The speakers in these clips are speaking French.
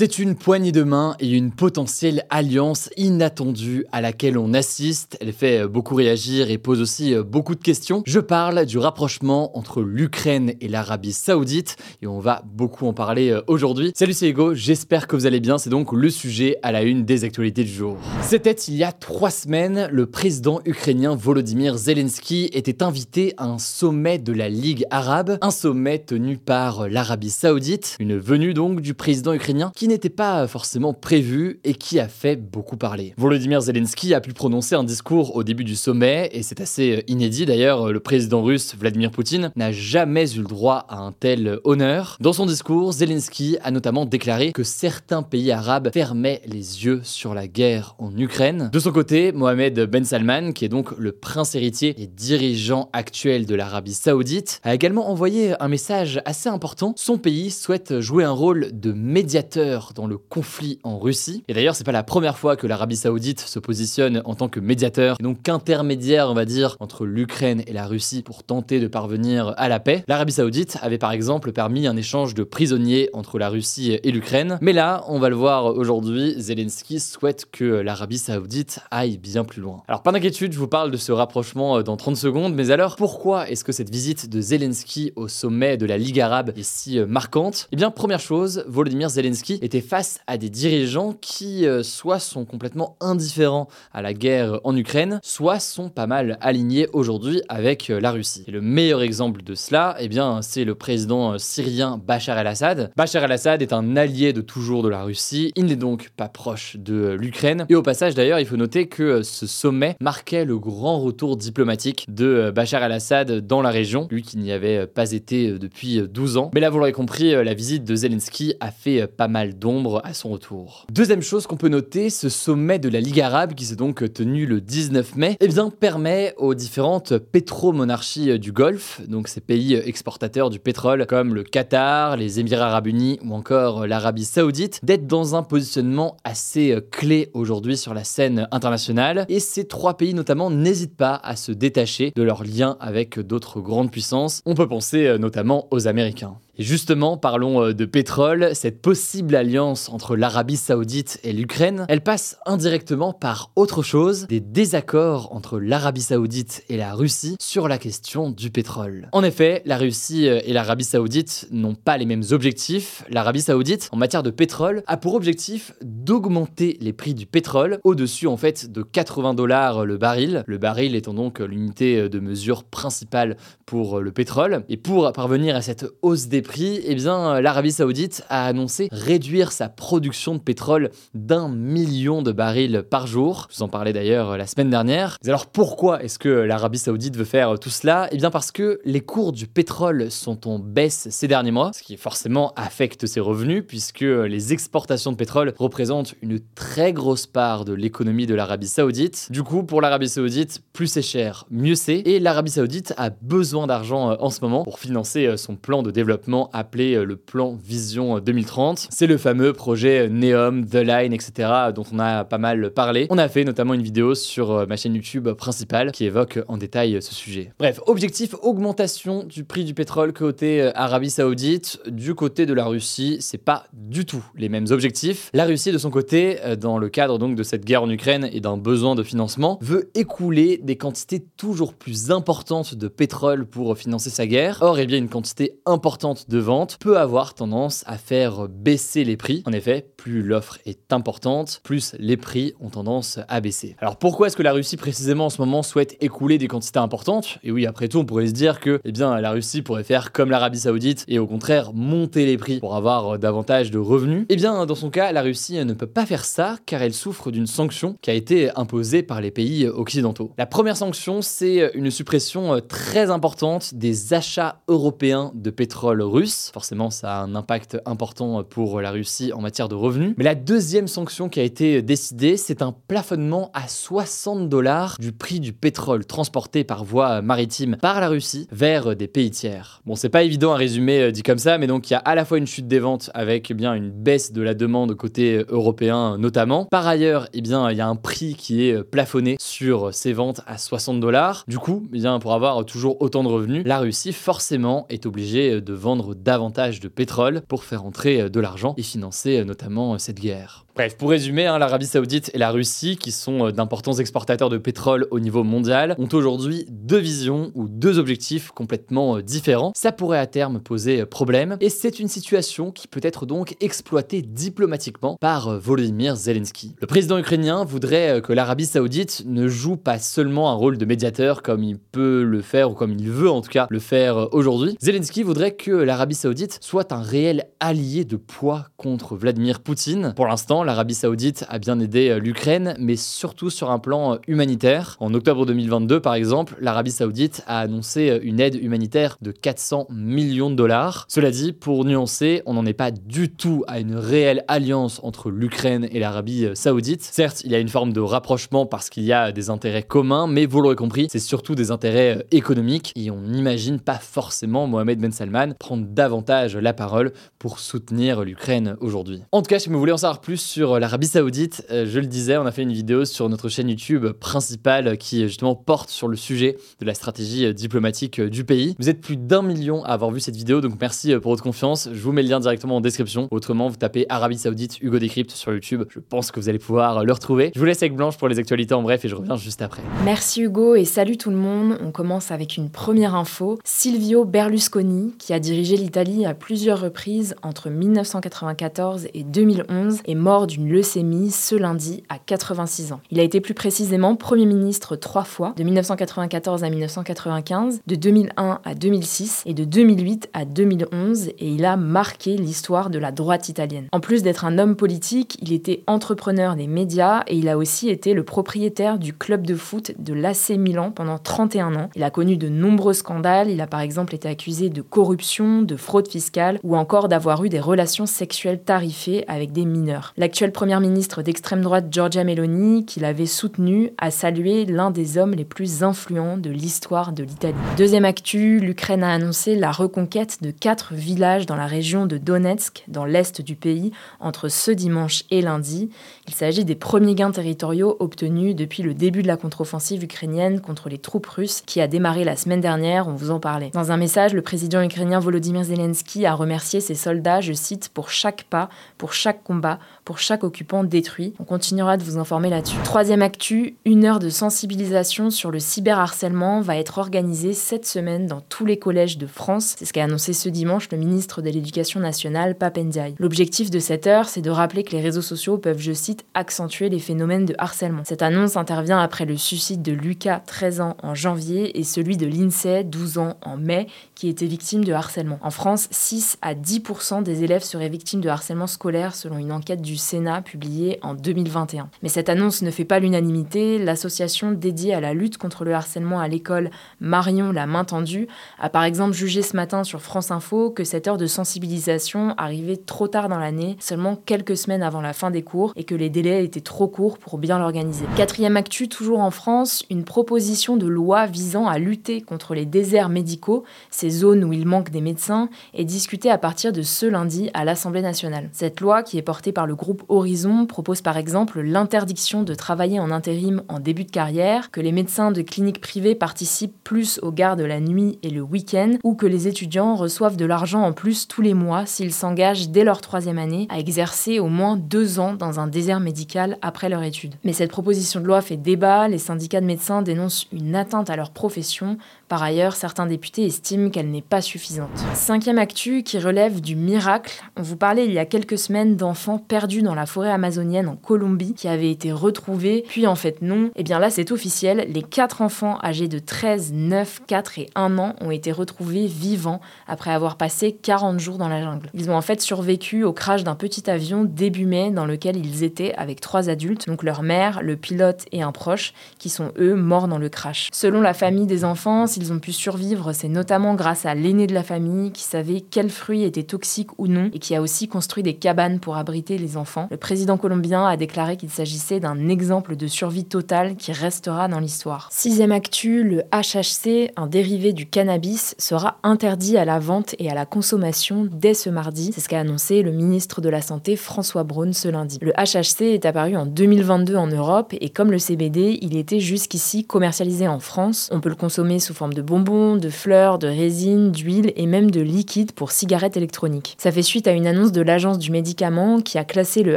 C'est une poignée de main et une potentielle alliance inattendue à laquelle on assiste. Elle fait beaucoup réagir et pose aussi beaucoup de questions. Je parle du rapprochement entre l'Ukraine et l'Arabie Saoudite et on va beaucoup en parler aujourd'hui. Salut, c'est Ego, j'espère que vous allez bien. C'est donc le sujet à la une des actualités du jour. C'était il y a trois semaines, le président ukrainien Volodymyr Zelensky était invité à un sommet de la Ligue arabe, un sommet tenu par l'Arabie Saoudite, une venue donc du président ukrainien qui n'était pas forcément prévu et qui a fait beaucoup parler. Volodymyr Zelensky a pu prononcer un discours au début du sommet et c'est assez inédit d'ailleurs, le président russe Vladimir Poutine n'a jamais eu le droit à un tel honneur. Dans son discours, Zelensky a notamment déclaré que certains pays arabes fermaient les yeux sur la guerre en Ukraine. De son côté, Mohamed Ben Salman, qui est donc le prince héritier et dirigeant actuel de l'Arabie Saoudite, a également envoyé un message assez important. Son pays souhaite jouer un rôle de médiateur dans le conflit en Russie. Et d'ailleurs, c'est pas la première fois que l'Arabie Saoudite se positionne en tant que médiateur, donc intermédiaire, on va dire, entre l'Ukraine et la Russie pour tenter de parvenir à la paix. L'Arabie Saoudite avait par exemple permis un échange de prisonniers entre la Russie et l'Ukraine. Mais là, on va le voir aujourd'hui, Zelensky souhaite que l'Arabie Saoudite aille bien plus loin. Alors, pas d'inquiétude, je vous parle de ce rapprochement dans 30 secondes, mais alors, pourquoi est-ce que cette visite de Zelensky au sommet de la Ligue arabe est si marquante? Eh bien, première chose, Volodymyr Zelensky était face à des dirigeants qui euh, soit sont complètement indifférents à la guerre en Ukraine, soit sont pas mal alignés aujourd'hui avec euh, la Russie. Et le meilleur exemple de cela, eh bien, c'est le président euh, syrien Bachar el-Assad. Bachar el-Assad est un allié de toujours de la Russie, il n'est donc pas proche de l'Ukraine. Et au passage d'ailleurs, il faut noter que ce sommet marquait le grand retour diplomatique de Bachar el-Assad dans la région, lui qui n'y avait pas été depuis 12 ans. Mais là, vous l'aurez compris, la visite de Zelensky a fait pas mal d'ombre à son retour. Deuxième chose qu'on peut noter, ce sommet de la Ligue arabe qui s'est donc tenu le 19 mai, eh permet aux différentes pétromonarchies du Golfe, donc ces pays exportateurs du pétrole comme le Qatar, les Émirats arabes unis ou encore l'Arabie saoudite, d'être dans un positionnement assez clé aujourd'hui sur la scène internationale. Et ces trois pays notamment n'hésitent pas à se détacher de leurs liens avec d'autres grandes puissances. On peut penser notamment aux Américains. Justement, parlons euh, de pétrole. Cette possible alliance entre l'Arabie saoudite et l'Ukraine, elle passe indirectement par autre chose, des désaccords entre l'Arabie saoudite et la Russie sur la question du pétrole. En effet, la Russie euh, et l'Arabie saoudite n'ont pas les mêmes objectifs. L'Arabie saoudite, en matière de pétrole, a pour objectif d'augmenter les prix du pétrole au-dessus en fait de 80 dollars le baril. Le baril étant donc l'unité de mesure principale pour le pétrole. Et pour parvenir à cette hausse des eh bien, l'Arabie Saoudite a annoncé réduire sa production de pétrole d'un million de barils par jour. Je vous en parlais d'ailleurs la semaine dernière. Mais alors pourquoi est-ce que l'Arabie Saoudite veut faire tout cela? Eh bien parce que les cours du pétrole sont en baisse ces derniers mois, ce qui forcément affecte ses revenus puisque les exportations de pétrole représentent une très grosse part de l'économie de l'Arabie Saoudite. Du coup, pour l'Arabie Saoudite, plus c'est cher, mieux c'est. Et l'Arabie Saoudite a besoin d'argent en ce moment pour financer son plan de développement appelé euh, le plan Vision 2030. C'est le fameux projet Neom, The Line, etc. dont on a pas mal parlé. On a fait notamment une vidéo sur euh, ma chaîne YouTube principale qui évoque en détail ce sujet. Bref, objectif augmentation du prix du pétrole côté euh, Arabie Saoudite. Du côté de la Russie, c'est pas du tout les mêmes objectifs. La Russie, de son côté, dans le cadre donc de cette guerre en Ukraine et d'un besoin de financement, veut écouler des quantités toujours plus importantes de pétrole pour financer sa guerre. Or, eh bien, une quantité importante de vente peut avoir tendance à faire baisser les prix. En effet, plus l'offre est importante, plus les prix ont tendance à baisser. Alors pourquoi est-ce que la Russie précisément en ce moment souhaite écouler des quantités importantes? Et oui, après tout, on pourrait se dire que eh bien, la Russie pourrait faire comme l'Arabie Saoudite et au contraire monter les prix pour avoir davantage de revenus. Eh bien, dans son cas, la Russie ne peut pas faire ça car elle souffre d'une sanction qui a été imposée par les pays occidentaux. La première sanction, c'est une suppression très importante des achats européens de pétrole russe. Forcément, ça a un impact important pour la Russie en matière de revenus. Mais la deuxième sanction qui a été décidée, c'est un plafonnement à 60 dollars du prix du pétrole transporté par voie maritime par la Russie vers des pays tiers. Bon, c'est pas évident à résumer euh, dit comme ça, mais donc il y a à la fois une chute des ventes avec eh bien une baisse de la demande côté européen notamment. Par ailleurs, eh bien il y a un prix qui est plafonné sur ces ventes à 60 dollars. Du coup, eh bien pour avoir toujours autant de revenus, la Russie forcément est obligée de vendre davantage de pétrole pour faire entrer de l'argent et financer notamment cette guerre. Bref, pour résumer, hein, l'Arabie Saoudite et la Russie, qui sont euh, d'importants exportateurs de pétrole au niveau mondial, ont aujourd'hui deux visions ou deux objectifs complètement euh, différents. Ça pourrait à terme poser euh, problème, et c'est une situation qui peut être donc exploitée diplomatiquement par Volodymyr Zelensky. Le président ukrainien voudrait que l'Arabie Saoudite ne joue pas seulement un rôle de médiateur comme il peut le faire ou comme il veut en tout cas le faire aujourd'hui. Zelensky voudrait que l'Arabie Saoudite soit un réel allié de poids contre Vladimir Poutine. Pour l'instant, l'Arabie Saoudite a bien aidé euh, l'Ukraine, mais surtout sur un plan euh, humanitaire. En octobre 2022, par exemple, l'Arabie Saoudite a annoncé euh, une aide humanitaire de 400 millions de dollars. Cela dit, pour nuancer, on n'en est pas du tout à une réelle alliance entre l'Ukraine et l'Arabie Saoudite. Certes, il y a une forme de rapprochement parce qu'il y a des intérêts communs, mais vous l'aurez compris, c'est surtout des intérêts économiques et on n'imagine pas forcément Mohamed Ben Salman prendre davantage la parole pour soutenir l'Ukraine aujourd'hui. En tout cas, si vous voulez en savoir plus sur sur l'Arabie Saoudite. Euh, je le disais, on a fait une vidéo sur notre chaîne YouTube principale qui justement porte sur le sujet de la stratégie euh, diplomatique euh, du pays. Vous êtes plus d'un million à avoir vu cette vidéo, donc merci pour votre confiance. Je vous mets le lien directement en description. Autrement, vous tapez Arabie Saoudite Hugo Décrypte sur YouTube. Je pense que vous allez pouvoir le retrouver. Je vous laisse avec Blanche pour les actualités en bref et je reviens juste après. Merci Hugo et salut tout le monde. On commence avec une première info. Silvio Berlusconi, qui a dirigé l'Italie à plusieurs reprises entre 1994 et 2011, est mort d'une leucémie ce lundi à 86 ans. Il a été plus précisément Premier ministre trois fois, de 1994 à 1995, de 2001 à 2006 et de 2008 à 2011, et il a marqué l'histoire de la droite italienne. En plus d'être un homme politique, il était entrepreneur des médias et il a aussi été le propriétaire du club de foot de l'AC Milan pendant 31 ans. Il a connu de nombreux scandales, il a par exemple été accusé de corruption, de fraude fiscale ou encore d'avoir eu des relations sexuelles tarifées avec des mineurs. L'actuelle première ministre d'extrême droite Giorgia Meloni, qui l'avait soutenu, a salué l'un des hommes les plus influents de l'histoire de l'Italie. Deuxième actu, l'Ukraine a annoncé la reconquête de quatre villages dans la région de Donetsk, dans l'est du pays, entre ce dimanche et lundi. Il s'agit des premiers gains territoriaux obtenus depuis le début de la contre-offensive ukrainienne contre les troupes russes qui a démarré la semaine dernière, on vous en parlait. Dans un message, le président ukrainien Volodymyr Zelensky a remercié ses soldats, je cite, pour chaque pas, pour chaque combat, pour chaque occupant détruit. On continuera de vous informer là-dessus. Troisième actu, une heure de sensibilisation sur le cyberharcèlement va être organisée cette semaine dans tous les collèges de France. C'est ce qu'a annoncé ce dimanche le ministre de l'Éducation nationale, Papendiaï. L'objectif de cette heure, c'est de rappeler que les réseaux sociaux peuvent, je cite, accentuer les phénomènes de harcèlement. Cette annonce intervient après le suicide de Lucas, 13 ans, en janvier, et celui de Lindsay, 12 ans, en mai, qui était victime de harcèlement. En France, 6 à 10% des élèves seraient victimes de harcèlement scolaire selon une enquête du Sénat publié en 2021. Mais cette annonce ne fait pas l'unanimité. L'association dédiée à la lutte contre le harcèlement à l'école, Marion la main tendue, a par exemple jugé ce matin sur France Info que cette heure de sensibilisation arrivait trop tard dans l'année, seulement quelques semaines avant la fin des cours, et que les délais étaient trop courts pour bien l'organiser. Quatrième actu, toujours en France, une proposition de loi visant à lutter contre les déserts médicaux, ces zones où il manque des médecins, est discutée à partir de ce lundi à l'Assemblée nationale. Cette loi, qui est portée par le groupe Horizon propose par exemple l'interdiction de travailler en intérim en début de carrière, que les médecins de cliniques privées participent plus aux gardes la nuit et le week-end, ou que les étudiants reçoivent de l'argent en plus tous les mois s'ils s'engagent dès leur troisième année à exercer au moins deux ans dans un désert médical après leur étude. Mais cette proposition de loi fait débat, les syndicats de médecins dénoncent une atteinte à leur profession, par ailleurs certains députés estiment qu'elle n'est pas suffisante. Cinquième actu qui relève du miracle, on vous parlait il y a quelques semaines d'enfants perdus dans la forêt amazonienne en Colombie qui avait été retrouvée, puis en fait non. Et eh bien là c'est officiel, les quatre enfants âgés de 13, 9, 4 et 1 an ont été retrouvés vivants après avoir passé 40 jours dans la jungle. Ils ont en fait survécu au crash d'un petit avion début mai dans lequel ils étaient avec trois adultes, donc leur mère, le pilote et un proche, qui sont eux morts dans le crash. Selon la famille des enfants, s'ils ont pu survivre, c'est notamment grâce à l'aîné de la famille qui savait quels fruits étaient toxiques ou non et qui a aussi construit des cabanes pour abriter les enfants. Le président colombien a déclaré qu'il s'agissait d'un exemple de survie totale qui restera dans l'histoire. Sixième actu, le HHC, un dérivé du cannabis, sera interdit à la vente et à la consommation dès ce mardi. C'est ce qu'a annoncé le ministre de la Santé François Braun ce lundi. Le HHC est apparu en 2022 en Europe et comme le CBD, il était jusqu'ici commercialisé en France. On peut le consommer sous forme de bonbons, de fleurs, de résine, d'huile et même de liquide pour cigarettes électroniques. Ça fait suite à une annonce de l'Agence du médicament qui a classé le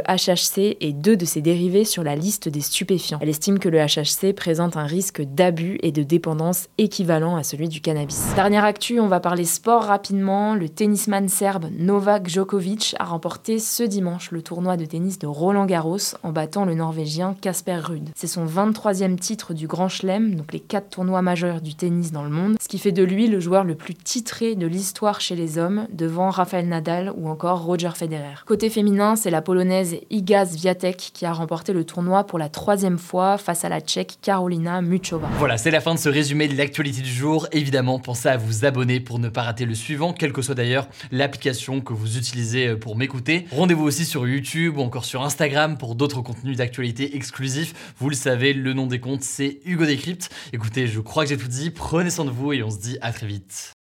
HHC et deux de ses dérivés sur la liste des stupéfiants. Elle estime que le HHC présente un risque d'abus et de dépendance équivalent à celui du cannabis. Dernière actu, on va parler sport rapidement. Le tennisman serbe Novak Djokovic a remporté ce dimanche le tournoi de tennis de Roland Garros en battant le Norvégien Casper Ruud. C'est son 23e titre du Grand Chelem, donc les quatre tournois majeurs du tennis dans le monde, ce qui fait de lui le joueur le plus titré de l'histoire chez les hommes, devant Rafael Nadal ou encore Roger Federer. Côté féminin, c'est la polonaise Iga Swiatek qui a remporté le tournoi pour la troisième fois face à la tchèque Karolina Muchova. Voilà, c'est la fin de ce résumé de l'actualité du jour. Évidemment, pensez à vous abonner pour ne pas rater le suivant, quelle que soit d'ailleurs l'application que vous utilisez euh, pour m'écouter. Rendez-vous aussi sur YouTube ou encore sur Instagram pour d'autres contenus d'actualité exclusifs. Vous le savez, le nom des comptes, c'est Hugo Décrypte. Écoutez, je crois que j'ai tout dit. Prenez soin de vous et on se dit à très vite.